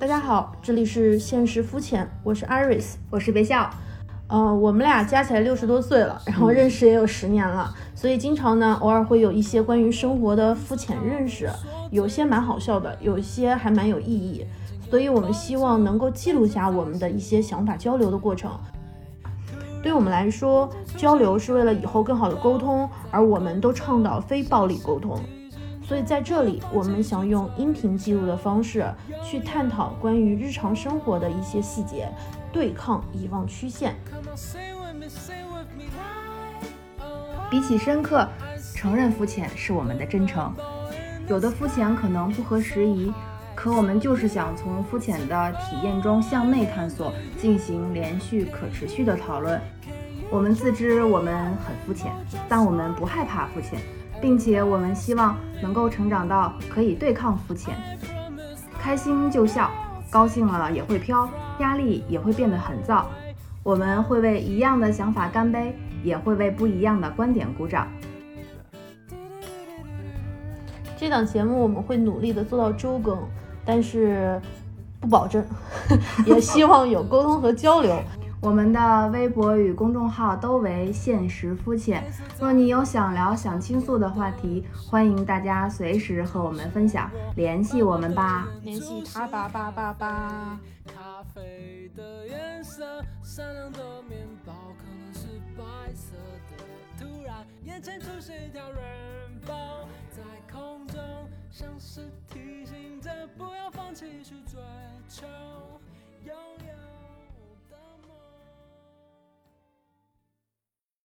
大家好，这里是现实肤浅，我是 Iris，我是别笑。呃，我们俩加起来六十多岁了，然后认识也有十年了，所以经常呢，偶尔会有一些关于生活的肤浅认识，有些蛮好笑的，有些还蛮有意义，所以我们希望能够记录下我们的一些想法交流的过程。对我们来说，交流是为了以后更好的沟通，而我们都倡导非暴力沟通。所以在这里，我们想用音频记录的方式去探讨关于日常生活的一些细节，对抗遗忘曲线。比起深刻，承认肤浅是我们的真诚。有的肤浅可能不合时宜，可我们就是想从肤浅的体验中向内探索，进行连续可持续的讨论。我们自知我们很肤浅，但我们不害怕肤浅。并且我们希望能够成长到可以对抗肤浅，开心就笑，高兴了也会飘，压力也会变得很燥。我们会为一样的想法干杯，也会为不一样的观点鼓掌。这档节目我们会努力的做到周更，但是不保证，也希望有沟通和交流。我们的微博与公众号都为现实肤浅。若你有想聊、想倾诉的话题，欢迎大家随时和我们分享，联系我们吧。联系他吧吧吧吧。在空中，像是提醒着不要放弃去追求拥有。